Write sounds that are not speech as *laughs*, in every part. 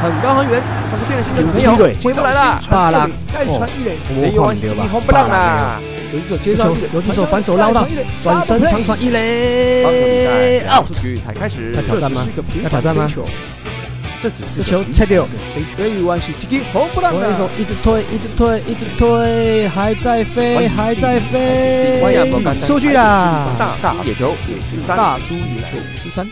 很高很远，上次变了心的女朋友回不来了。巴拉。再传一垒，田右弯击红不让啦。游击手接接球上一垒，游击手反手捞到转身长传一垒。赛，out。才开始。要。挑战吗？要挑战吗？这只是这球个平菜掉这一弯是击击红不让投一手啊！一直推，一直推，一直推，还在飞，还在飞。出去啦！大大野球五十三，大叔野球五十三，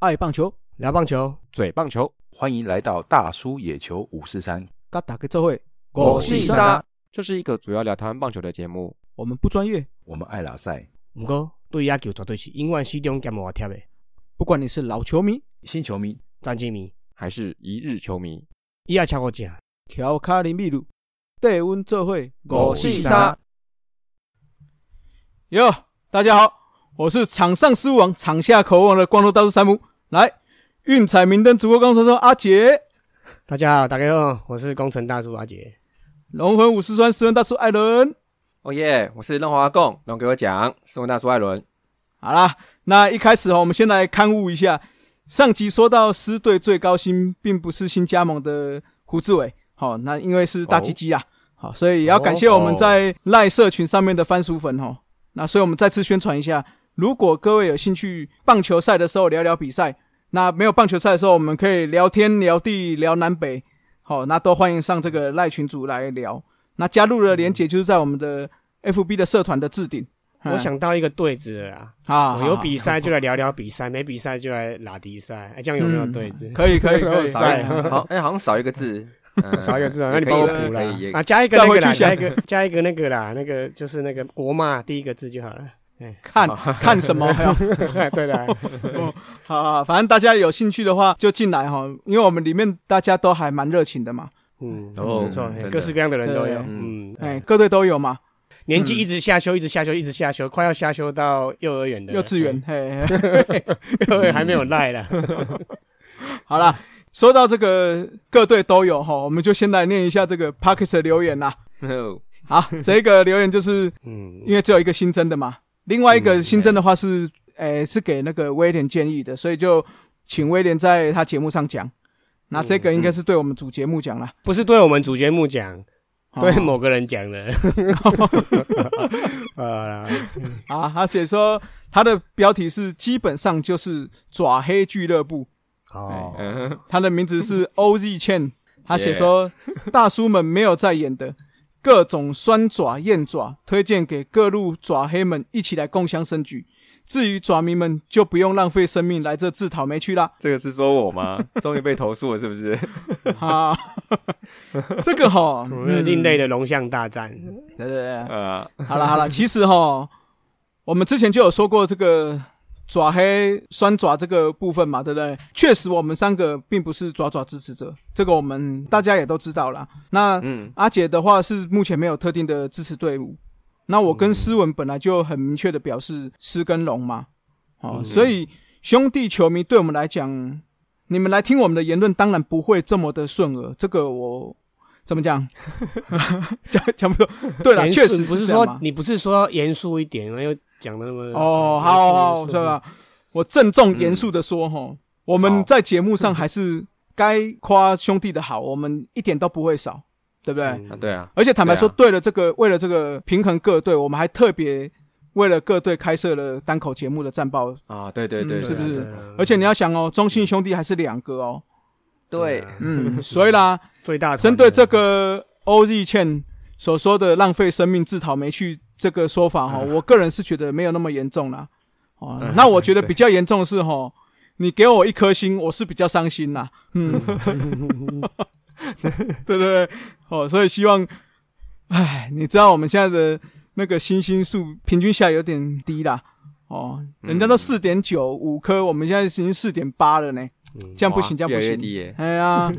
爱棒球，聊棒球，嘴棒球，欢迎来到大叔野球五四三，嘎打个这会，我是是沙，这是一个主要聊台湾棒球的节目。我们不专业，我们爱拉赛，不过对野球绝对是永远始终兼无贴的。不管你是老球迷、新球迷，战绩迷，还是一日球迷，伊也超过正。乔卡林秘鲁，带阮做会，我是沙。哟，大家好，我是场上失误王、场下口王的光头大叔山姆。来，运彩明灯主播工程师阿杰，大家好，大家好，我是工程大叔阿杰。龙魂武士川斯文大叔艾伦。哦耶！我是任华贡，龙给我讲，斯文大叔艾伦。好啦，那一开始哦，我们先来刊物一下。上集说到狮队最高薪并不是新加盟的胡志伟，好、那因为是大鸡鸡啊，好、所以也要感谢我们在赖社群上面的番薯粉哦。那所以我们再次宣传一下，如果各位有兴趣棒球赛的时候聊聊比赛，那没有棒球赛的时候，我们可以聊天聊地聊南北，好、那都欢迎上这个赖群组来聊。那加入的连结就是在我们的 FB 的社团的置顶。我想到一个对子了啦，啊，有比赛就来聊聊比赛，没比赛就来拉迪赛，哎，这样有没有对子？可以可以 *laughs* 可以，少一好，哎，好像少一个字，嗯 *laughs* 少一个字啊，那你帮我补啦啦可以也。啊，加一个加一个加一个那个啦，那个就是那个国骂第一个字就好了。看看什么？*laughs* 还有 *laughs* 对的，*laughs* 好好，反正大家有兴趣的话就进来哈，因为我们里面大家都还蛮热情的嘛，嗯，哦没错，各式各样的人都有。嗯，哎，各队都有嘛，年纪一直下修，一直下修，一直下修，快要下修到幼儿园的幼稚园，嘿，嘿幼儿园还没有赖了。好啦，说到这个各队都有哈，我们就先来念一下这个 p a r k e s 的留言啦。哦。好，这个留言就是嗯，因为只有一个新增的嘛，另外一个新增的话是，诶、是给那个威廉建议的，所以就请威廉在他节目上讲。那这个应该是对我们主节目讲啦，不是对我们主节目讲，对哦某个人讲的。*laughs* 啊，啊，他写说他的标题是基本上就是爪黑俱乐部，哦，嗯，他的名字是 OZ Chen，他写说大叔们没有在演的各种酸爪、燕爪，推荐给各路爪黑们一起来共襄盛举。至于爪迷们，就不用浪费生命来这自讨没趣啦。这个是说我吗？*laughs* 终于被投诉了，是不是？啊，*laughs* 这个哈，我们另类的龙象大战。对对对，呃，好了好了，其实哈，我们之前就有说过这个爪黑酸爪这个部分嘛，对不对？确实，我们三个并不是爪爪支持者，这个我们大家也都知道啦。那嗯，阿姐的话是目前没有特定的支持队伍，那我跟思文本来就很明确的表示狮跟龙嘛，哦，嗯所以兄弟球迷对我们来讲，你们来听我们的言论，当然不会这么的顺耳，这个我怎么讲？*laughs* 讲讲不出，对了，确实不是说你不是说要严肃一点吗？又讲的那么哦，好好，是吧？我郑重严肃的说，哈、我们在节目上还是该夸兄弟的好，我们一点都不会少，对不对？对啊，而且坦白说，对对了这个，为了这个平衡各队，我们还特别为了各队开设了单口节目的战报。啊，对对对，嗯是不是？而且你要想哦，中信兄弟还是两个哦，对。啊嗯，所以啦，*laughs* 最大针对这个 OZ 券所说的浪费生命自讨没趣这个说法哈、我个人是觉得没有那么严重啦。哦，嗯那我觉得比较严重的是哈，你给我一颗星，我是比较伤心啦。嗯，*laughs* 对对对，哦，所以希望，唉，你知道我们现在的那个星星数平均下来有点低啦。哦，人家都嗯四点九五颗，我们现在已经四点八了呢。嗯这样不行，这样不行。哎呀，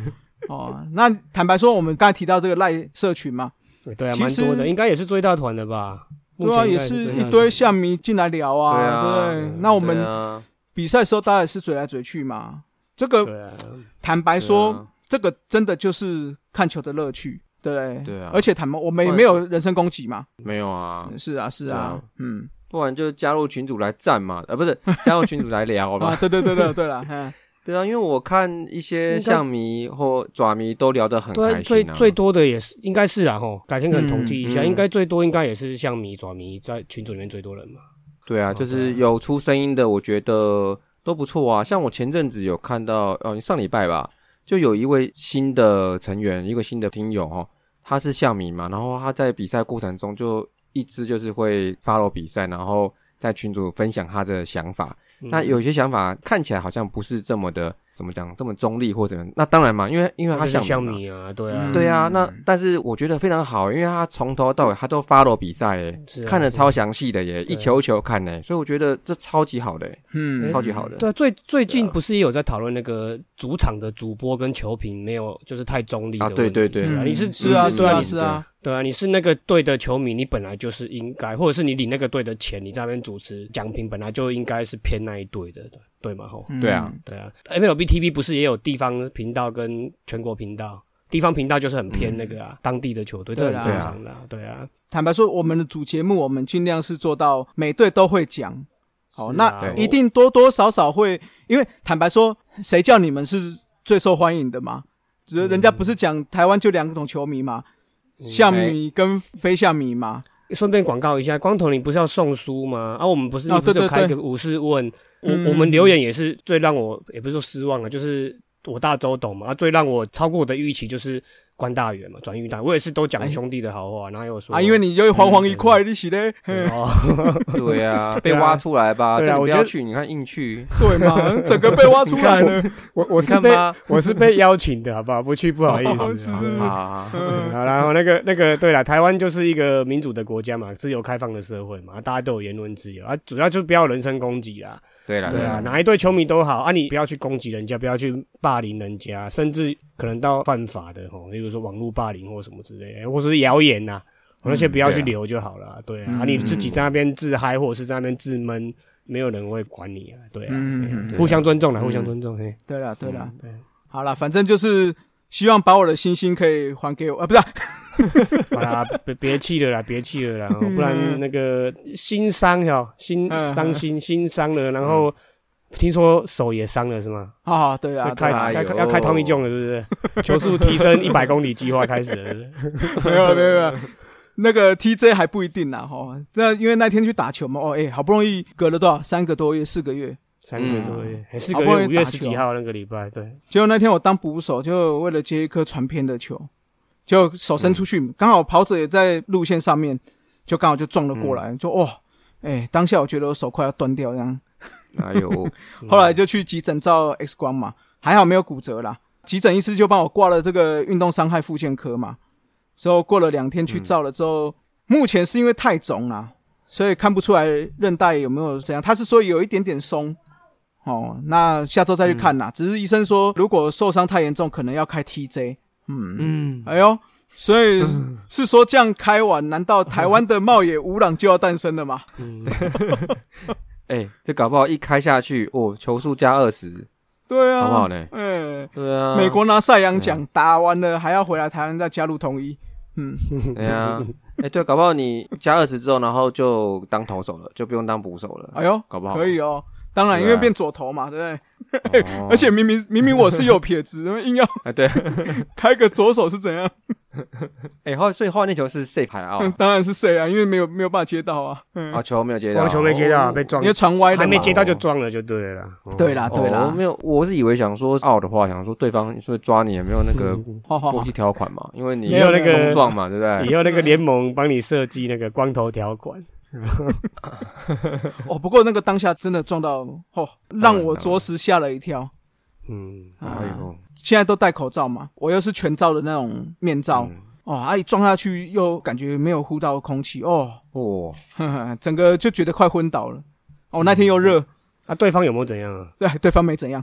哦，那坦白说，我们刚才提到这个赖社群嘛，对啊，其实蛮多的，应该也是最大团的吧？目对啊，也是一堆象迷进来聊啊，对啊对。不对？那我们啊。比赛的时候，大家也是嘴来嘴去嘛。这个啊，坦白说，啊。这个真的就是看球的乐趣，对。不对？对啊。而且坦白，我们也没有人身攻击嘛。没有啊，是啊，是啊啊，嗯，不然就加入群主来战嘛，呃，不是加入群主来聊 *laughs* 啊，嘛，对对对对对了，*laughs* 嗯，对啊，因为我看一些象迷或爪迷都聊得很开心啊。最最多的也是应该是啊吼，改天可能统计一下，嗯嗯应该最多应该也是像迷爪迷在群组里面最多人嘛。对啊，哦就是有出声音的，我觉得都不错啊。像我前阵子有看到，呃，上礼拜吧，就有一位新的成员，一个新的听友哦，他是象迷嘛，然后他在比赛过程中就一直就是会 follow 比赛，然后在群组分享他的想法。嗯。那有些想法看起来好像不是这么的怎么讲，这么中立或者那当然嘛，因为因为他他是象迷嘛。像迷啊，对啊嗯，对啊，那但是我觉得非常好，因为他从头到尾他都 follow 比赛，看的超详细的耶，对一球一球看呢，所以我觉得这超级好的耶，嗯，超级好的。对啊，最最近不是也有在讨论那个主场的主播跟球评没有就是太中立的啊问题对对对你是是啊是啊你是啊，对啊，你是那个队的球迷，你本来就是应该，或者是你领那个队的钱，你在那边主持奖评，本来就应该是偏那一队的，对嘛？吼，嗯对啊，对啊，MLB TV 不是也有地方频道跟全国频道？地方频道就是很偏那个啊，当地的球队，这很正常的啊，对啊。坦白说，我们的主节目我们尽量是做到每队都会讲。好，那一定多多少少会，因为坦白说，谁叫你们是最受欢迎的嘛？人人家不是讲台湾就两种球迷嘛，象迷跟非象迷嘛。顺便广告一下，光头你不是要送书吗？啊，我们不是哦不是有对对对开一个五四问，我嗯我们留言也是最让我也不是说失望了，就是我大周董嘛，啊，最让我超过我的预期就是关大元嘛，转运大，我也是都讲兄弟的好话，然后又说啊，因为你就黄黄一块，你起嘞，*laughs* *laughs* 对啊，被挖出来吧，对啊我要去，你看硬去，对嘛，*laughs* 整个被挖出来了。我我是被我是被邀请的，好不好？不去不好意哦思是啊。是啊，嗯好，然后那个那个，对了，台湾就是一个民主的国家嘛，自由开放的社会嘛，大家都有言论自由啊，主要就是不要人身攻击啦，对了，对啊，哪一队球迷都好啊，你不要去攻击人家，不要去霸凌人家，甚至可能到犯法的哦，例如说网络霸凌或什么之类的，或者是谣言呐、那些不要去留就好了啊、对啊，你自己在那边自嗨或者是在那边自闷，没有人会管你啊，对啊，互相尊重啦，嗯。互相尊重，嘿，对了对了，对。好了，反正就是希望把我的星星可以还给我啊，不是啊，*laughs* 好啦，别别气了啦，别气了啦，哦不然那个心伤哦，心嗯伤心心伤了，然后听说手也伤了是吗？啊，对啊，开对啊。开哎呦。要开 Tommy John 了是不是？*laughs* 球速提升一百公里计划开始了是不是，*laughs* 没有了没有。那个 TJ 还不一定啦，哈。那因为那天去打球嘛，哦，哎、好不容易隔了多少三个多月、四个月，三个多月，还四个月，五月十几号那个礼拜，对，结果那天我当捕手，就为了接一颗传偏的球，就手伸出去，刚、好跑者也在路线上面，就刚好就撞了过来，就哇，哎、当下我觉得我手快要断掉这样，哎呦，*laughs* *laughs* 后来就去急诊照 X 光嘛，还好没有骨折啦。急诊医师就帮我挂了这个运动伤害复健科嘛，之后过了两天去照了之后，目前是因为太肿啦，所以看不出来韧带有没有怎样。他是说有一点点松，哦，那下周再去看啦。只是医生说，如果受伤太严重，可能要开 TJ。嗯，嗯，哎呦，所以是说这样开完，难道台湾的茂野无朗就要诞生了吗？嗯，*laughs* 哎，这搞不好一开下去，哦，球速加二十，对啊，好不好呢？哎、对啊，美国拿赛扬奖，打完了还要回来台湾再加入统一。嗯，*laughs* 对啊，哎，对，搞不好你加二十之后，然后就当投手了，就不用当捕手了，哎呦，搞不好。可以哦。当然，因为变左投嘛，对不对？哦。*laughs* 而且明明明明我是右撇子，硬要啊，对，*laughs* 开个左手是怎样？*laughs* 哎，后所以后来那球是 safe 还嗯 out 当然是谁啊？因为没有没有办法接到啊。嗯。啊，，球没有接到，球没接到，哦。被撞。因为，传歪的嘛。还没接到就撞了，就对了对啦，对哦啦，没有，我是以为想说 out 的话，想说对方是不是抓你有没有那个过去条款嘛？因为你没有那个冲撞嘛，对不对？以后那个联盟帮你设计那个光头条款，*laughs* 哦。不过那个当下真的撞到，哦，让我着实吓了一跳。嗯，哎呦，现在都戴口罩嘛，我又是全罩的那种面罩，嗯。哦，啊一撞下去又感觉没有呼到空气，哦，哦，呵 *laughs* 呵整个就觉得快昏倒了。哦，那天又热，啊，对方有没有怎样啊？*laughs* 对，对方没怎样，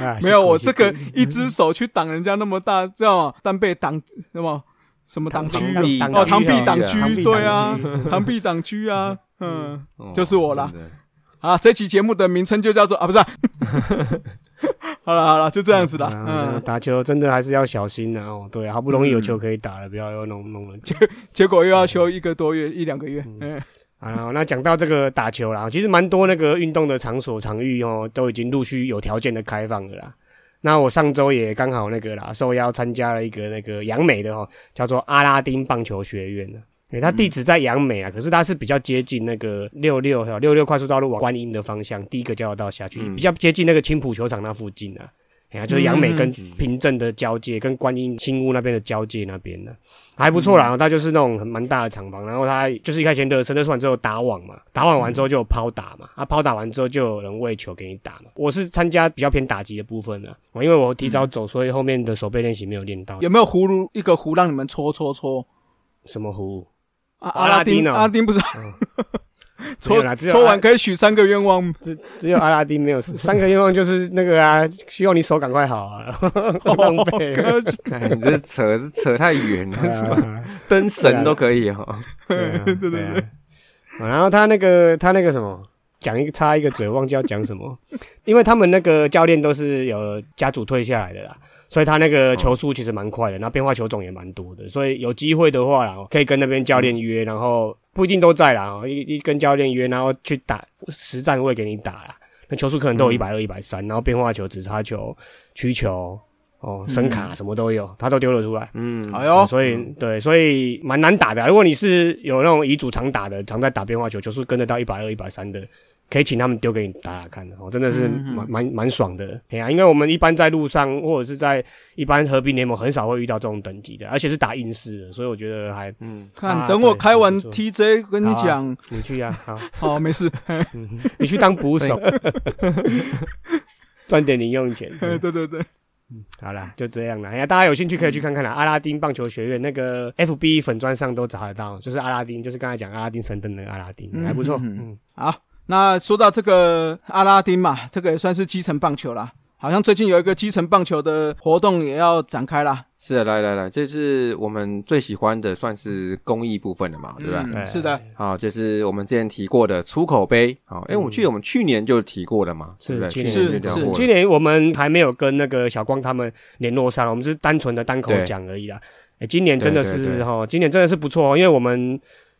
啊没有，我这个一只手去挡人家那么大，知道吗？单被挡什么什么挡区哦，螳臂挡螳区，对啊，挡螳臂挡区啊，*laughs* 嗯，哦就是我啦啊，这期节目的名称就叫做啊，不是啊，*laughs* 好了好了，就这样子啦，啊嗯，打球真的还是要小心的哦。对，好不容易有球可以打了，不要又弄弄了。*laughs* 结果又要休一个多月一两个月，嗯，啊，那讲到这个打球啦，其实蛮多那个运动的场所场域哦，都已经陆续有条件的开放了啦。那我上周也刚好那个啦，受邀参加了一个那个杨美的哦，叫做阿拉丁棒球学院的。因为它地址在杨美啊，可是它是比较接近那个六六六六快速道路往观音的方向，第一个交流道下去，嗯比较接近那个青浦球场那附近啊。哎呀，就是杨美跟嗯平镇的交界，跟观音新屋那边的交界那边呢，还不错啦。它就是那种很蛮大的厂房，然后它就是一开始先热身，热身完之后打网嘛，打网完之后就有抛打嘛，啊抛打完之后就有人喂球给你打嘛。我是参加比较偏打击的部分的，我因为我提早走，所以后面的手背练习没有练到。有没有葫芦一个壶让你们搓搓搓？什么壶？啊，阿拉丁哦阿拉丁不是 *laughs* *laughs* 没搓有啦只有搓阿完可以许三个愿望，只只有阿拉丁没有三个愿望，就是那个啊，希望你手赶快好啊，*laughs* 浪费。看你这扯这扯太远了，是吧？啊灯神都可以哈。对啊 *laughs* 对对啊。然后他那个他那个什么，讲一个插一个嘴，忘记要讲什么，因为他们那个教练都是有家族退下来的啦，所以他那个球速其实蛮快的，然后变化球种也蛮多的，所以有机会的话啦，可以跟那边教练约，然后不一定都在啦，一一跟教练约，然后去打实战会给你打啦。那球速可能都有一百二、一百三，然后变化球、直插球、曲球、哦声卡什么都有，他都丢了出来。嗯，哎呦，所以对，所以蛮难打的啊、如果你是有那种遗嘱常打的，常在打变化球，球速跟得到一百二、一百三的，可以请他们丢给你打打看的哦，真的是嗯蛮蛮蛮爽的。哎呀、因为我们一般在路上或者是在一般合并联盟很少会遇到这种等级的，而且是打硬式的，所以我觉得还嗯，看啊等我开完 TJ 跟你讲，你去呀、好，*laughs* 好没事，*laughs* 嗯你去当捕手，*laughs* 赚点零用钱。对对对，好啦，就这样啦。哎呀，大家有兴趣可以去看看啦。阿拉丁棒球学院那个 FB 粉砖上都找得到，就是阿拉丁，就是刚才讲阿拉丁神灯的阿拉丁，嗯还不错。嗯嗯，好，那说到这个阿拉丁嘛，这个也算是基层棒球啦。好像最近有一个基层棒球的活动也要展开啦，是的，来来来，这是我们最喜欢的，算是公益部分的嘛，对吧？嗯是的，好，就是我们之前提过的出口杯。好，哎，我记得我们去年就提过了嘛，是的？去去年是年就聊过了。去年我们还没有跟那个小光他们联络上，我们是单纯的单口对讲而已啦。哎，今年真的是哈，今年真的是不错哦，因为我们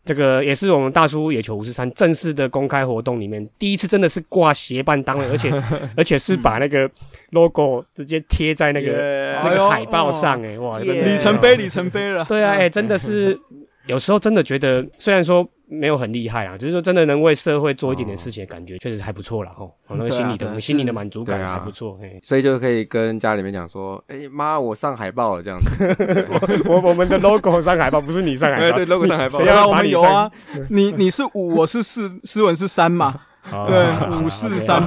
这个也是我们大叔野球五十三正式的公开活动里面第一次真的是挂协办单位，而且 *laughs* 而且是把那个 logo 直接贴在那个 Yeah 那哎呦。个海报上，哎，哇，真的里程碑，里程碑了。对啊，哎、真的是有时候真的觉得，虽然说没有很厉害啊，只是说真的能为社会做一点点事情的感觉，确实还不错啦。吼。哦，那个心里的、心里的满足感还不错。哎、所以就可以跟家里面讲说，哎妈，我上海报了这样子。*laughs* 我我们的 logo 上海报不是你上海哎，报，对，logo 上海报谁。要把你们有啊，你你是五，我是四，斯文是三嘛，*laughs* 哦对，五四三，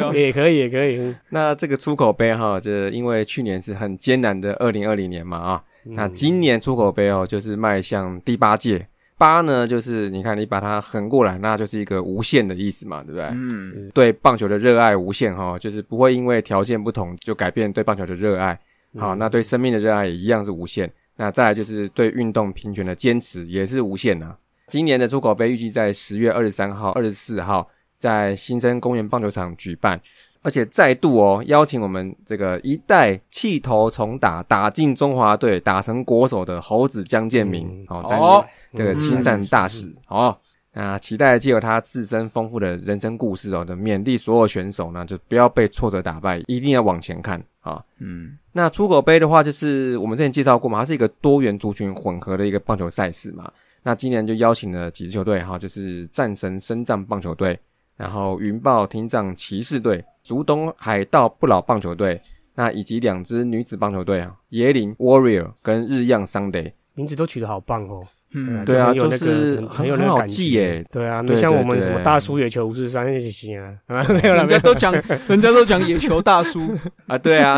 有也可以，也可以。嗯那这个出口杯哈，这因为去年是很艰难的二零二零年嘛啊，嗯那今年出口杯哦，就是迈向第八届。八呢，就是你看你把它横过来，那就是一个无限的意思嘛，对不对？嗯，对棒球的热爱无限哈，就是不会因为条件不同就改变对棒球的热爱。好，那对生命的热爱也一样是无限。那再来就是对运动平权的坚持也是无限啊。今年的出口杯预计在十月二十三号、二十四号在新生公园棒球场举办，而且再度哦邀请我们这个一代气头重打打进中华队、打成国手的猴子江建明嗯哦，哦担任这个亲善大使哦。那期待借由他自身丰富的人生故事哦，的勉励所有选手呢，就不要被挫折打败，一定要往前看啊。嗯，那出口杯的话，就是我们之前介绍过嘛，它是一个多元族群混合的一个棒球赛事嘛。那今年就邀请了几支球队哈，就是战神深藏棒球队，然后云豹听障骑士队、竹东海盗不老棒球队，那以及两支女子棒球队啊，椰林 Warrior 跟日样 Sunday。名字都取得好棒哦。嗯，对啊就是个很很有那很好个感觉记耶。对啊，对没像我们什么大叔野球五十三那些啊，啊 *laughs* 没有了，人家都讲，*laughs* 人家都讲野球大叔，啊，对啊，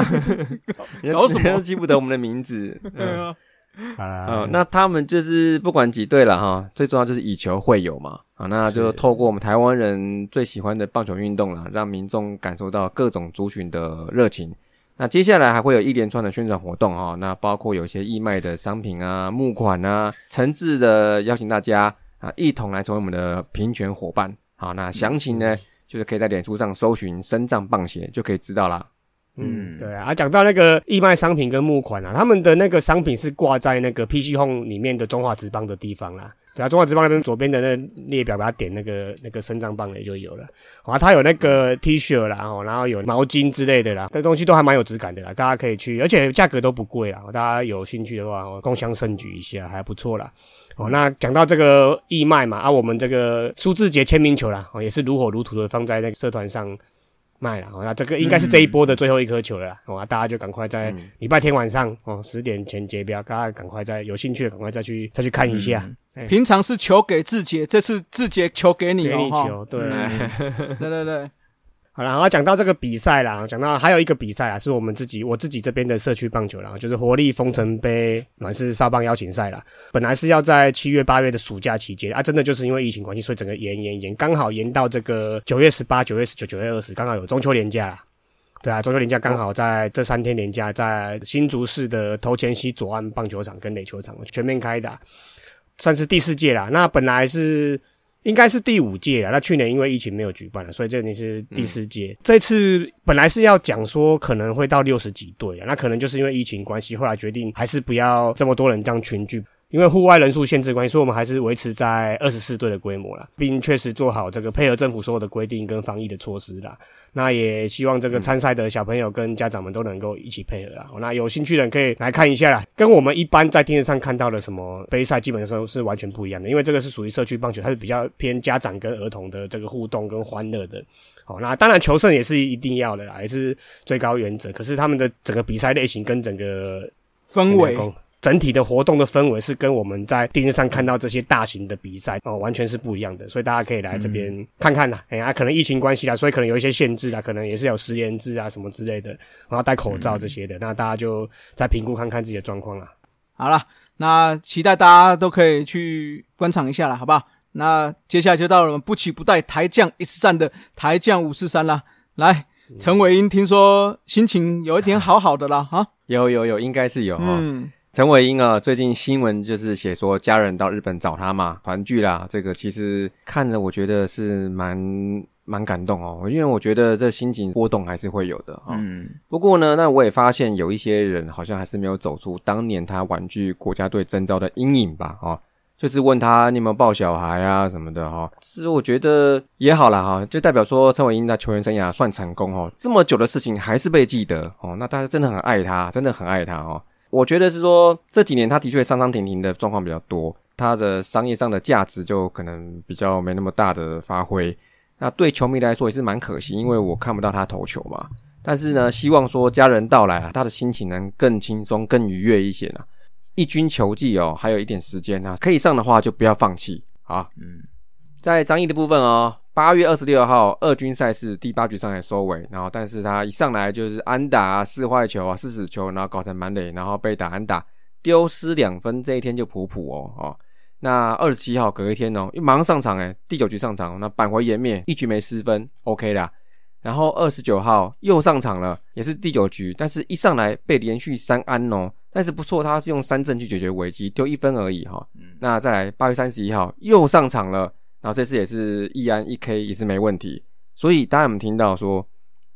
*laughs* 搞什么？都记不得我们的名字？对啊，*laughs* 啊嗯，那他们就是不管几队了哈，最重要就是以球会友嘛。啊，那就透过我们台湾人最喜欢的棒球运动啦，让民众感受到各种族群的热情。那接下来还会有一连串的宣传活动哈，那包括有一些义卖的商品啊、募款啊，诚挚的邀请大家啊一同来成为我们的平权伙伴。好，那详情呢，就是可以在脸书上搜寻“深藏棒鞋”就可以知道啦。嗯，对啊，啊，讲到那个义卖商品跟募款啊，他们的那个商品是挂在那个 PC Home 里面的中华职棒的地方啦。对啊，中华职棒那边左边的那列表，把它点那个那个生长棒的也就有了。啊，它有那个 T 恤啦，哦，然后有毛巾之类的啦，这东西都还蛮有质感的啦，大家可以去，而且价格都不贵啦，大家有兴趣的话，我共襄盛举一下，还不错啦。哦，那讲到这个义卖嘛，啊，我们这个苏志杰签名球啦，哦，也是如火如荼的放在那个社团上卖了。哦，那这个应该是这一波的最后一颗球了啦。哦，啊大家就赶快在礼拜天晚上哦十点前结标，大家赶快再有兴趣的赶快再去再去看一下。哎平常是球给志杰，这次志杰球给你给你球，*laughs* 对。对对对，好了，然后讲到这个比赛啦，讲到还有一个比赛啦，是我们自己我自己这边的社区棒球啦，就是活力风城杯暖市少棒邀请赛啦。本来是要在七月八月的暑假期间啊，真的就是因为疫情关系，所以整个延延延，刚好延到这个九月十八、九月十九、九月二十，刚好有中秋连假啦。对啊，中秋连假刚好在这三天连假，在新竹市的头前溪左岸棒球场跟垒球场全面开打，算是第四届啦。那本来是应该是第五届了。那去年因为疫情没有举办了，所以这里是第四届。这次本来是要讲说可能会到六十几队啊，那可能就是因为疫情关系，后来决定还是不要这么多人这样群聚。因为户外人数限制关系，所以我们还是维持在二十四队的规模啦，并确实做好这个配合政府所有的规定跟防疫的措施啦。那也希望这个参赛的小朋友跟家长们都能够一起配合啊。那有兴趣的人可以来看一下啦，跟我们一般在电视上看到的什么杯赛，基本上是完全不一样的。因为这个是属于社区棒球，它是比较偏家长跟儿童的这个互动跟欢乐的。好，那当然求胜也是一定要的啦，也是最高原则。可是他们的整个比赛类型跟整个氛围整体的活动的氛围是跟我们在电视上看到这些大型的比赛哦，完全是不一样的，所以大家可以来这边看看啦。哎呀、可能疫情关系啦，所以可能有一些限制啦，可能也是有实联制啊什么之类的，然后戴口罩这些的，那大家就再评估看看自己的状况啦。好了，那期待大家都可以去观赏一下了，好不好？那接下来就到了我们不期不待台将一次战的台将五四三啦。来，陈伟英听说心情有一点好好的啦，哈，有有有，应该是有哈。嗯，陈伟英啊，最近新闻就是写说家人到日本找他嘛，团聚啦。这个其实看了，我觉得是蛮蛮感动哦，因为我觉得这心情波动还是会有的哈。嗯，不过呢，那我也发现有一些人好像还是没有走出当年他婉拒国家队征召的阴影吧，哈。就是问他你有没有抱小孩啊什么的哈，其实我觉得也好啦哈，就代表说陈伟英的球员生涯算成功哦，这么久的事情还是被记得哦，那大家真的很爱他，真的很爱他哦。我觉得是说这几年他的确上上停停的状况比较多，他的商业上的价值就可能比较没那么大的发挥。那对球迷来说也是蛮可惜，因为我看不到他投球嘛。但是呢，希望说家人到来啊，他的心情能更轻松、更愉悦一些呢。一军球季哦，还有一点时间啊，可以上的话就不要放弃啊。嗯，在张毅的部分哦，八月二十六号二军赛事第八局上来收尾，然后但是他一上来就是安打啊、四坏球啊、四死球，然后搞成满垒，然后被打安打，丢失两分，这一天就普普哦哦。那二十七号隔一天哦，又马上上场诶，第九局上场，那扳回颜面，一局没失分，OK 啦。然后二十九号又上场了，也是第九局，但是一上来被连续三安哦，但是不错，他是用三振去解决危机，丢一分而已哈、那再来八月三十一号又上场了，然后这次也是易安一 K 也是没问题，所以大家有没有听到说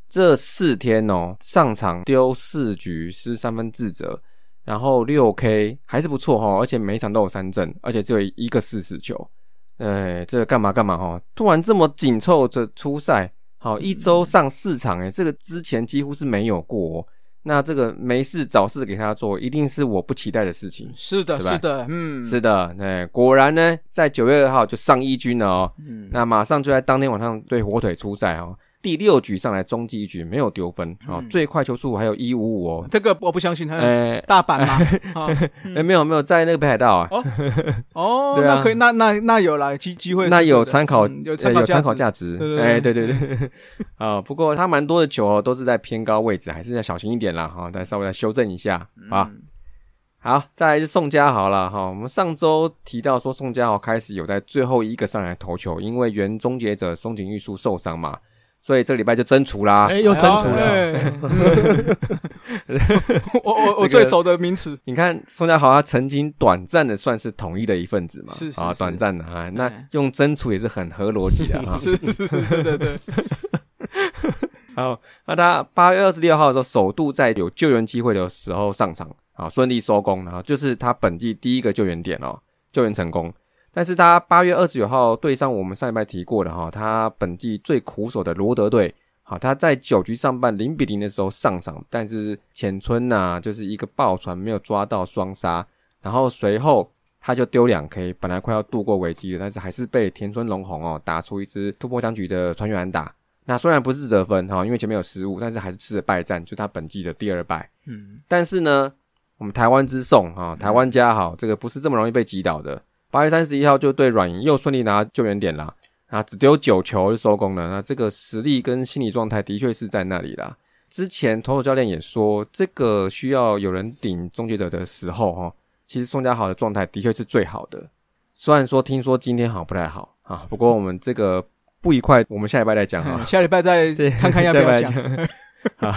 这四天哦上场丢四局失三分自责，然后六 K 还是不错哈、而且每一场都有三振，而且只有一个四死球，哎，这个干嘛干嘛哈、突然这么紧凑着出赛，好一周上四场，哎，这个之前几乎是没有过、哦。那这个没事找事给他做，一定是我不期待的事情。是的，是的，嗯，是的，哎，果然呢，在九月二号就上一军了哦。嗯那马上就在当天晚上对火腿出赛哦，第六局上来中继一局没有丢分哦，嗯最快球速还有一五五哦。这个我不相信，嗯哎大阪嘛，啊 *laughs* 哎，没有没有，在那个北海道啊，哦，*laughs* 那可以，那那那有了机机会那有参考，嗯有呃参考价价值哎，对对对，啊，*laughs* 不过他蛮多的球哦，都是在偏高位置，还是要小心一点啦哈，再稍微再修正一下啊。嗯好，再来是宋家豪了哈。我们上周提到说，宋家豪开始有在最后一个上来投球，因为原终结者松井玉树受伤嘛，所以这礼拜就真除啦。哎，又真除了，*laughs* 我我我最熟的名词，你看宋家豪他曾经短暂的算是统一的一份子嘛，啊，是是是短暂的啊，那哎用真除也是很合逻辑的啊。是是是，对对对，*laughs* 好，那他八月二十六号的时候，首度在有救援机会的时候上场，啊，顺利收工，然后就是他本季第一个救援点哦，救援成功。但是他八月二十九号对上我们上一拜提过的哈，他本季最苦手的罗德队，好，他在九局上半零比零的时候上场，但是浅村呐、就是一个爆传没有抓到双杀，然后随后他就丢两 K，本来快要度过危机了，但是还是被田村龙宏哦打出一支突破僵局的穿越安打。那虽然不是得分哈，因为前面有失误，但是还是吃了败战，就他本季的第二败。嗯，但是呢，我们台湾之颂哈，台湾家好，这个不是这么容易被击倒的。八月三十一号就对软银又顺利拿救援点啦，啊，只丢九球就收工了。那这个实力跟心理状态的确是在那里啦。之前投手教练也说，这个需要有人顶终结者的时候哈，其实宋家豪的状态的确是最好的。虽然说听说今天好像不太好啊，不过我们这个不愉快，我们下礼拜再讲啊嗯。下礼拜再 *laughs* 看看要不要讲。*laughs* *laughs* 啊，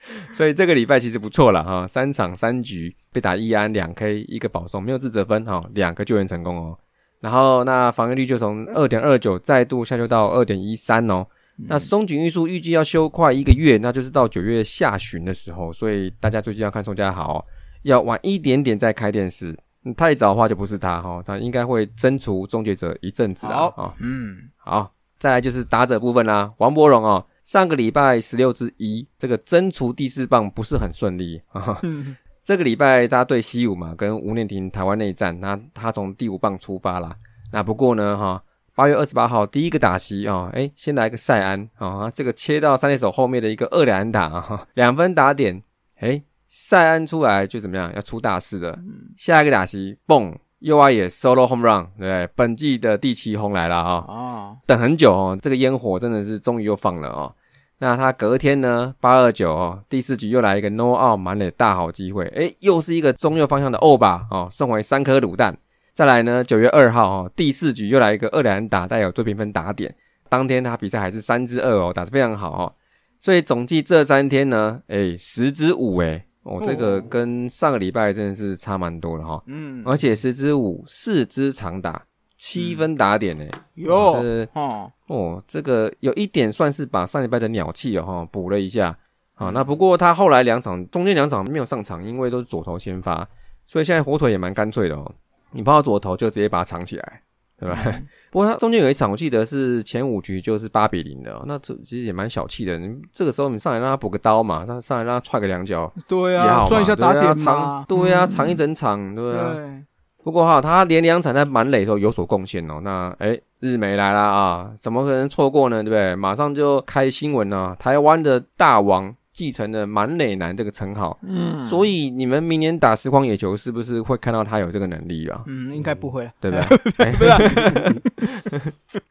*laughs* 所以这个礼拜其实不错了哈，三场三局被打一安两 K 一个保送，没有自责分哈，两个救援成功哦。然后那防御率就从二点二九再度下修到二点一三哦。那松井玉树预计要休快一个月，那就是到九月下旬的时候，所以大家最近要看宋家豪、哦，要晚一点点再开电视。嗯太早的话就不是他哈、他应该会征除终结者一阵子啊。好啊嗯，好，再来就是打者部分啦。王柏荣哦，上个礼拜十六之一，这个征除第四棒不是很顺利啊。*laughs* 这个礼拜大家对西武嘛，跟吴念婷台湾内战，那他从第五棒出发啦。那不过呢，哈，八月二十八号第一个打席啊，哎，先来个塞安啊，这个切到三垒手后面的一个二垒安打啊，两分打点，哎，塞安出来就怎么样，要出大事了。下一个打席，蹦，右外野 solo home run，对不对？本季的第七轰来了啊、哦，等很久哦，这个烟火真的是终于又放了哦。那他隔天呢，八二九哦，第四局又来一个 no out 满垒大好机会，诶，又是一个中右方向的欧吧哦，送回三颗卤蛋。再来呢，九月二号哦，第四局又来一个二连打带有最评分打点，当天他比赛还是三支二哦，打得非常好哦。所以总计这三天呢，诶，十支五诶，哦，这个哦跟上个礼拜真的是差蛮多的哈、嗯，而且十支五四支长打，七分打点呢、有哦这哦，哦，这个有一点算是把上礼拜的鸟气哦哈补了一下啊。那不过他后来两场中间两场没有上场，因为都是左投先发，所以现在火腿也蛮干脆的哦。你碰到左投就直接把它藏起来，对吧？*laughs* 不过他中间有一场我记得是前五局就是八比零的、哦，那这其实也蛮小气的。你这个时候你上来让他补个刀嘛，他上来让他踹个两脚对啊，嘛，赚一下打点嘛长，对啊，嗯长一整场，对啊。对，不过哈，他连两场在满垒的时候有所贡献哦。那哎，日媒来了啊，怎么可能错过呢？对不对？马上就开新闻了，台湾的大王继承了满垒男这个称号。嗯，所以你们明年打实况野球是不是会看到他有这个能力啊？嗯，应该不会了，对不对？哎 *laughs* 不是啊，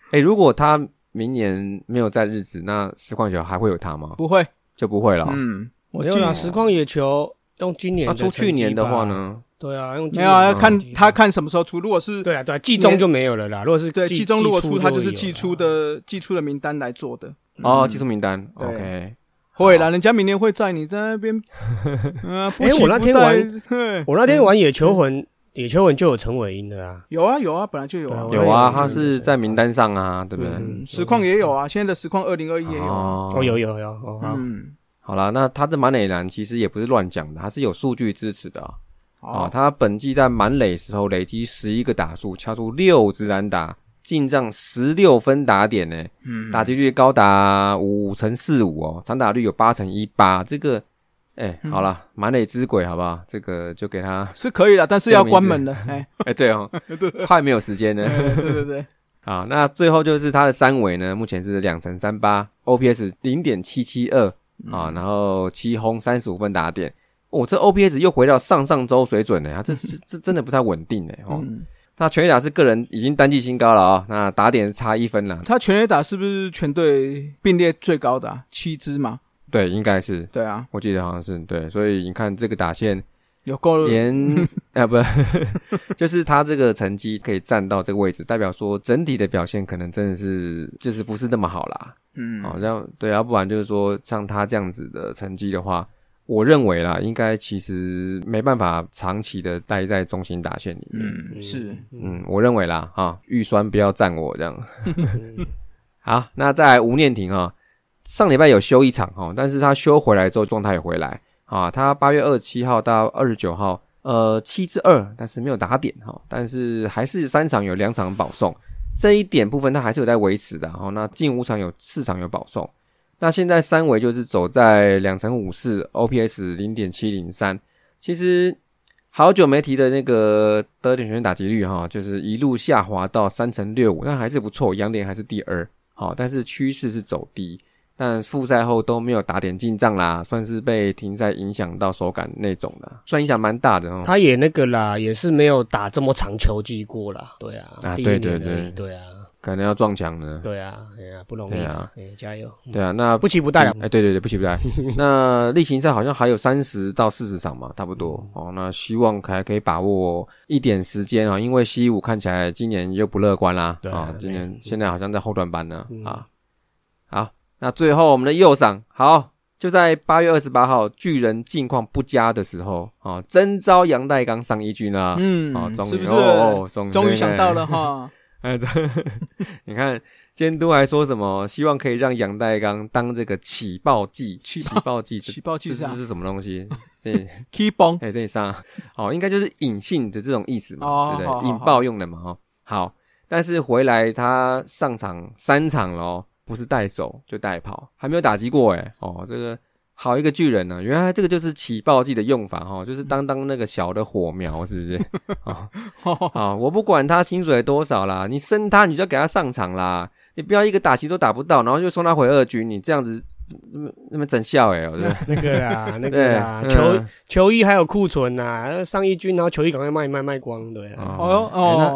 *laughs* 哎，如果他明年没有在日子，那实况野球还会有他吗？不会，就不会了哦。嗯，我记没有啦，实况野球用今年那出去年的话？呢？对啊，用今没有啊，要看他看什么时候出。如果是对啊对啊，季中就没有了啦。如果是对季中如果出，他就是季季出的季出的名单来做的。哦，季初名单，OK。会啦，人家明年会在你在那边，*laughs* 哎我那天玩嘿我那天玩野球魂，野球魂就有陈伟英的啊。有啊有啊，本来就有啊，有啊，他是在名单上啊，对不对？嗯，实况也有啊，现在的实况二零二一也有啊，哦哦，有有有嗯，好啦，那他的马内兰其实也不是乱讲的，他是有数据支持的啊。啊好，他本季在满垒时候累积十一个打数，敲出六支安打，进账十六分打点呢，嗯，打击率高达五成四五哦，长打率有八成一八，这个，哎、嗯。好了，满垒之鬼，好不好？这个就给他，*laughs* 是可以的，但是要关门了，哎，*laughs* 哎、对哦，*laughs* 快没有时间了。哎对对对，啊，那最后就是他的三围呢，目前是两成三八，OPS 零点七七二嗯。啊，然后七轰三十五分打点，哦，这 OPS 又回到上上周水准呢，啊，这这这真的不太稳定呢哦。嗯，那全垒打是个人已经单季新高了啊、那打点差一分了，他全垒打是不是全队并列最高的啊？七支嘛？对，应该是，对啊，我记得好像是对，所以你看这个打线有够连 *laughs* 啊不，*laughs* 就是他这个成绩可以站到这个位置，代表说整体的表现可能真的是就是不是那么好啦。嗯，好像对，要不然就是说像他这样子的成绩的话，我认为啦，应该其实没办法长期的待在中心打线里面。嗯是，嗯，我认为啦，哈，预酸不要占我这样。*laughs* 好，那再来吴念婷啊，上礼拜有休一场哈，但是他休回来之后状态也回来啊，他八月二十七号到二十九号呃七至二，但是没有打点哈，但是还是三场有两场保送，这一点部分他还是有在维持的哈。那近五场有四场有保送，那现在三维就是走在两成五四，OPS 零点七零三，其实好久没提的那个得点圈打击率哈，就是一路下滑到三乘六五，但还是不错，杨点还是第二，好，但是趋势是走低。但复赛后都没有打点进账啦，算是被停赛影响到手感那种的，算影响蛮大的哦。他也那个啦，也是没有打这么长球季过啦。对啊，啊对对对年对啊，可能要撞墙了。对啊，哎呀，不容易啊加油，对啊，那不期不待了。哎，对对对，不期不待。*laughs* 那例行赛好像还有三十到四十场嘛，差不多嗯哦。那希望还可以把握一点时间啊，因为 C 五看起来今年又不乐观啦对啊啊，今年现在好像在后段班呢嗯啊。好，那最后我们的右上好。就在八月二十八号，巨人近况不佳的时候，啊，征召杨代刚上一军啦、嗯哦，终于是不是？哦哦终于终于想到了哈，*laughs* *laughs* 哎，对，*laughs* 你看监督还说什么？希望可以让杨代刚当这个起爆剂，起起爆剂，起爆剂是是什么东西？*laughs* 对，key 崩哎，这里上，哦，应该就是隐性的这种意思嘛，对不对？引爆用的嘛，哈。好，但是回来他上场三场咯，不是带手就带跑，还没有打击过哎，哦，这个好一个巨人呢、原来这个就是起爆剂的用法哈、哦，就是当当那个小的火苗，是不是？*laughs* 哦，啊，我不管他薪水多少啦，你升他你就要给他上场啦，你不要一个打击都打不到，然后就送他回二军，你这样子那么那么整笑哎、我觉得。*laughs* 那个啊，那对个啦，*laughs* 嗯球球衣还有库存呐，上一军，然后球衣赶快卖卖卖光，对啊。哦哦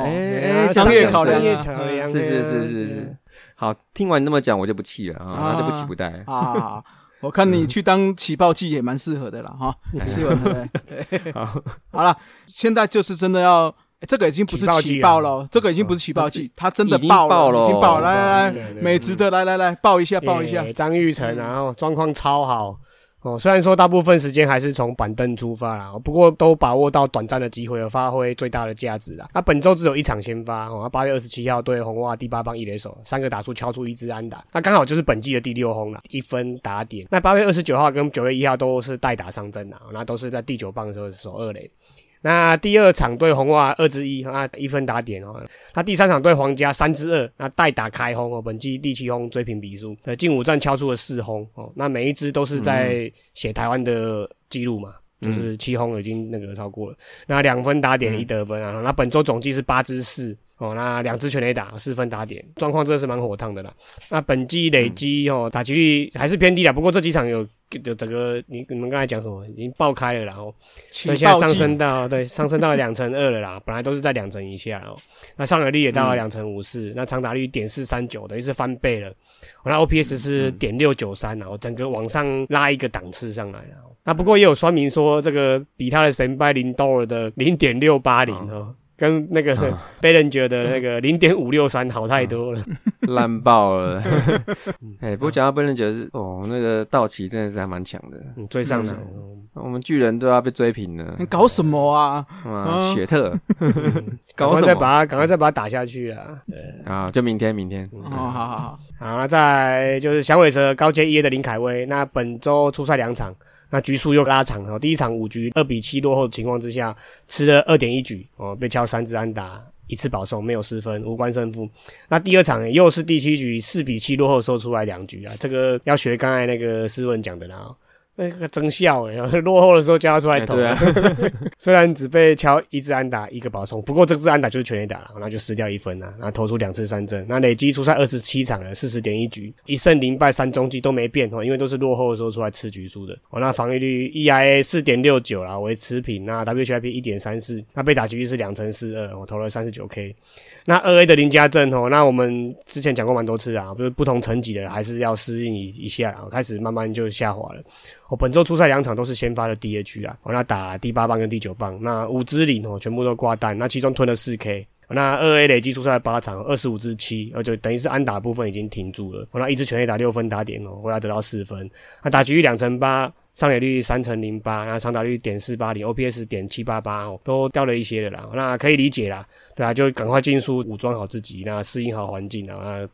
商业考量啊商业考量，是是是是是。好，听完你那么讲，我就不气了啊，啊那就不气不带。啊，我看你去当起爆剂也蛮适合的啦，哈，适合的。*laughs* 对。好，好了，现在就是真的要，欸这个已经不是起爆了了，这个已经不是起爆器，它真的爆爆了。已经爆了。来来来，美值的来来来，爆一下，爆一下。张玉成，然后状况超好哦。虽然说大部分时间还是从板凳出发啦，不过都把握到短暂的机会，而发挥最大的价值啦。那本周只有一场先发哦，八月二十七号对红袜第八棒一垒手，三个打数敲出一支安打，那刚好就是本季的第六轰啦，一分打点。那八月二十九号跟九月一号都是代打上阵啦，那都是在第九棒的时候守二垒。那第二场对红袜二之一啊，一分打点哦。那第三场对皇家三之二，那代打开轰哦，本季第七轰追平比数，呃，近五战敲出了四轰哦，那每一支都是在写台湾的记录嘛。就是七轰已经那个超过了，那两分打点一得分啊，那本周总计是八支四哦，那两支全垒打四分打点，状况真的是蛮火烫的啦。那本季累积哦打击率还是偏低啦，不过这几场有有整个你你们刚才讲什么已经爆开了啦，然后起所以现在上升到对上升到两成二了啦，本来都是在两成以下哦。那上垒率也到了两成五四，那长打率点四三九，等于是翻倍了。哦那 OPS 是点六九三，然后整个往上拉一个档次上来了。那不过也有酸民说，这个比他的神拜林多尔的零点六八零哦。跟那个贝伦觉的那个 *laughs* 零点五六三好太多了，烂爆了。*laughs* *laughs* 哎，不过讲到贝伦觉是哦，那个道奇真的是还蛮强的，嗯追上了。我们巨人都要被追平了你。搞什么啊？啊，雪特赶快再把他，赶快再把他打下去啊！啊？就明天，明天。哦，好好好，好，那再来就是响尾蛇高阶一 A 的林凯威，那本周出赛两场，那局数又拉长哦。第一场五局二比七落后的情况之下，吃了二点一局哦，被敲三支安打，一次保送，没有失分，无关胜负。那第二场又是第七局四比七落后，收出来两局啊，这个要学刚才那个斯文讲的啦、那个真笑诶，*laughs* 落后的时候叫他出来投，*laughs* 虽然只被敲一支安打一个保送，不过这支安打就是全垒打了，然后就失掉一分了，那投出两次三振，那累积出赛二十七场了，四十点一局，一胜零败三中继都没变哦，因为都是落后的时候出来吃局数的。哦，那防御率 EIA 四点六九啦，为持平，那 WHIP 一点三四，那被打局率是两成四二，我投了三十九 K。那二 A 的林家正哦，那我们之前讲过蛮多次啊，就是不同层级的还是要适应一一下啦，开始慢慢就下滑了。我、本周出赛两场都是先发的 DH 啊，我、那打第八棒跟第九棒，那五支领哦全部都挂蛋，那其中吞了四 K。那二 A 累计出赛八场，二十五支七，而且等于是安打部分已经停住了。我那一支全 A 打六分打点哦，我要得到四分。那打局率两成八，上垒率三成零八，那长打率点四八零，OPS 点七八八哦，都掉了一些了啦。那可以理解啦，对啊，就赶快进速武装好自己，那适应好环境啊，那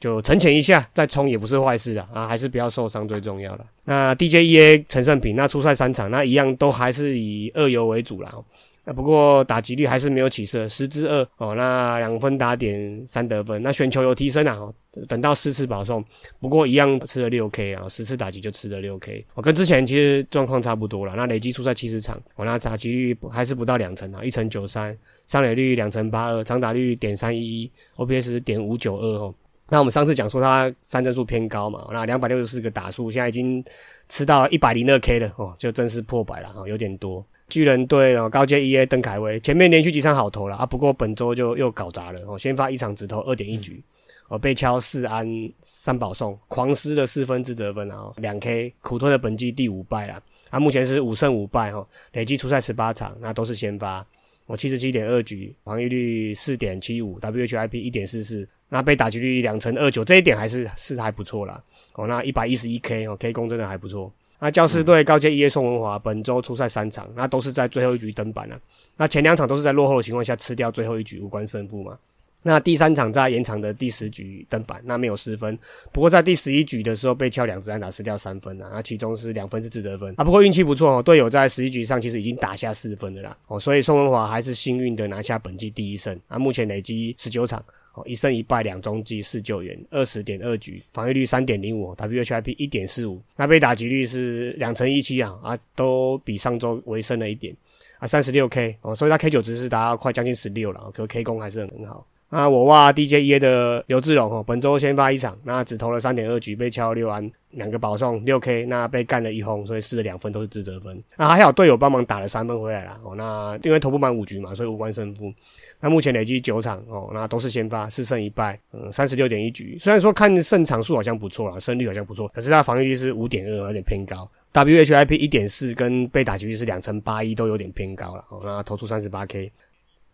就沉潜一下再冲也不是坏事啊，啊，还是不要受伤最重要了。那 DJEA 陈胜平那初赛三场，那一样都还是以二游为主啦。那不过打击率还是没有起色，十之二哦，那两分打点三得分，那选球有提升啊，等到四次保送，不过一样吃了六 K 啊，十次打击就吃了六 K，我、哦、跟之前其实状况差不多了。那累计出赛七十场，我、哦、那打击率还是不到两成啊，一成九三，上垒率两成八二，长打率点三一一，OPS 点五九二哦。那我们上次讲说他三振数偏高嘛，那两百六十四个打数，现在已经吃到一百零二 K 了哦，就正式破百了哦，有点多。巨人队哦，高阶 EA 邓凯威前面连续几场好投了啊，不过本周就又搞砸了哦，先发一场只投二点一局，哦被敲四安三保送，狂失了四分之得分啊，两 K 苦吞了本季第五败了，啊目前是五胜五败哈，累计出赛十八场，那都是先发，我七十七点二局，防御率四点七五，WHIP 一点四四，那被打击率两成二九，这一点还是是还不错啦，哦那一百一十一 K 哦 K 攻真的还不错。那教师队高阶一叶宋文华本周出赛三场，那都是在最后一局登板了、啊。那前两场都是在落后的情况下吃掉最后一局，无关胜负嘛。那第三场在延长的第十局登板，那没有失分。不过在第十一局的时候被敲两支安打，失掉三分啊。那其中是两分是自责分啊。不过运气不错哦，队友在十一局上其实已经打下四分的啦哦，所以宋文华还是幸运的拿下本季第一胜啊。目前累积十九场。哦，一胜一败两中计四救援，二十点二局，防御率三点零五，WHIP 一点四五，那被打击率是两成一七啊啊，都比上周回升了一点啊，三十六 K 哦，所以他 K 九值是达到快将近十六了，可 K 攻还是很好。那我哇 DJEA 的刘志荣哦，本周先发一场，那只投了三点二局，被敲六安，两个保送六 K，那被干了一轰，所以失了两分都是自责分。那还好队友帮忙打了三分回来了哦，那因为投不满五局嘛，所以无关胜负。那目前累积九场哦，那都是先发，四胜一败，嗯，三十六点一局。虽然说看胜场数好像不错啦，胜率好像不错，可是他防御率是五点二，有点偏高。WHIP 一点四跟被打击率是两成八一，都有点偏高了。哦，那投出三十八 K。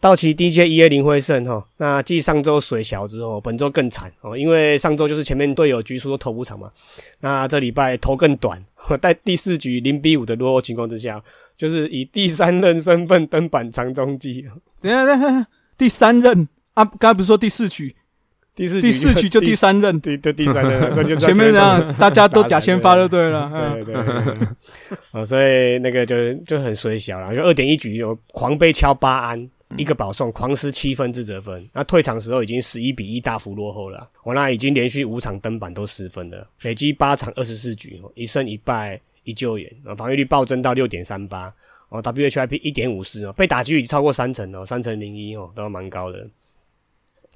道奇 DJ EA 林辉胜哈，那继上周水小之后，本周更惨哦，因为上周就是前面队友局数都投不长嘛，那这礼拜投更短，在第四局零比五的落后情况之下，就是以第三任身份登板长中继。等下，等下，第三任啊，刚才不是说第四局？第四第四局就第三任，对对，第三任，这就 *laughs* 前面这样大家都假先发就对了，对对对，哦，所以那个就就很水小了，就二点一局就狂被敲八安。一个保送，狂失七分自责分。那退场时候已经十一比一大幅落后了。我那已经连续五场登板都失分了，累积八场二十四局，一胜一败一救援，防御率暴增到六点三八，哦，WHIP 一点五四哦，被打击率超过三成哦，三成零一哦，都蛮高的。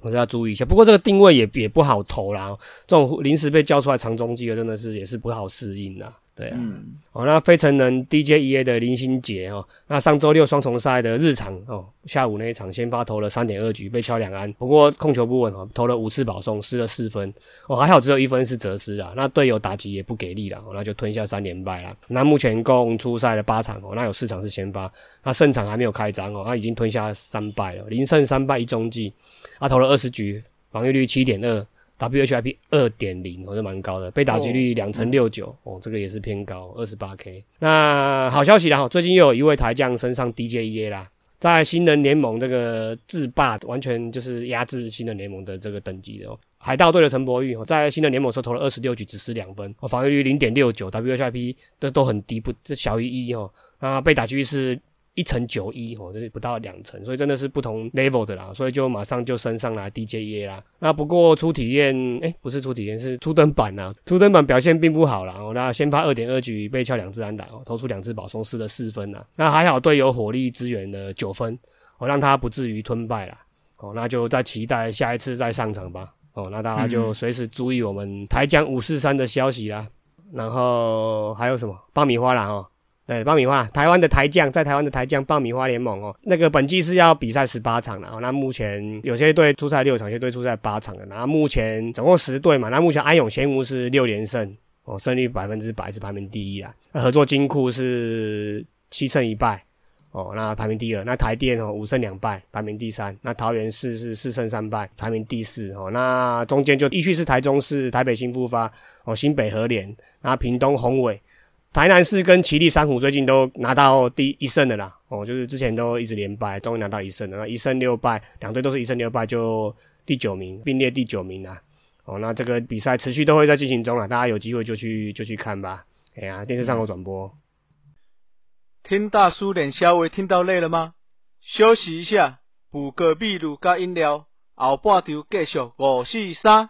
我都要注意一下，不过这个定位也也不好投啦，这种临时被叫出来长中继的，真的是也是不好适应啦。对啊，嗯、哦，那非成人 DJEA 的林心杰哦，那上周六双重赛的日常哦，下午那一场先发投了三点二局，被敲两安，不过控球不稳哦，投了五次保送，失了四分，哦，还好只有一分是哲失啊，那队友打击也不给力了，哦，那就吞下三连败了。那目前共出赛了八场哦，那有四场是先发，那胜场还没有开张哦，他已经吞下三败了，零胜三败一中计，他投了二十局，防御率七点二。WHIP 二点零，我是蛮高的，被打击率两成六九，哦，这个也是偏高，二十八 K。那好消息啦，最近又有一位台将升上 DJEA 啦，在新人联盟这个制霸，完全就是压制新人联盟的这个等级的哦。海盗队的陈柏宇在新人联盟时候投了二十六局，只失两分，哦，防御率零点六九，WHIP 都都很低，不这小于一哦。那被打击率是。一成九一哦，就是不到两层，所以真的是不同 level 的啦，所以就马上就升上来 DJE 啦。那不过初体验，哎，不是初体验，是初登板呐。初登板表现并不好啦，哦，那先发二点二局被敲两支安打，哦，投出两支保送，失了四分呐。那还好队友火力支援了九分，哦，让他不至于吞败啦。哦，那就再期待下一次再上场吧。哦，那大家就随时注意我们台江五四三的消息啦。然后还有什么爆米花啦哦。对，爆米花，台湾的台将在台湾的台将爆米花联盟哦，那个本季是要比赛十八场的哦，那目前有些队出赛六场，有些队出赛八场的，然后目前总共十队嘛，那目前安永仙屋是六连胜哦，胜率百分之百是排名第一啊，合作金库是七胜一败哦，那排名第二，那台电哦五胜两败排名第三，那桃园市是四胜三败排名第四哦，那中间就一区是台中市、台北新复发哦、新北和联，然后屏东宏伟。台南市跟奇力珊瑚最近都拿到第一胜的啦，哦，就是之前都一直连败，终于拿到一胜了，一胜六败，两队都是一胜六败，就第九名并列第九名啊，哦，那这个比赛持续都会在进行中了，大家有机会就去就去看吧。哎呀，电视上有转播。听大叔脸稍微听到累了吗？休息一下，补个秘鲁加饮料，后半场继续五四三。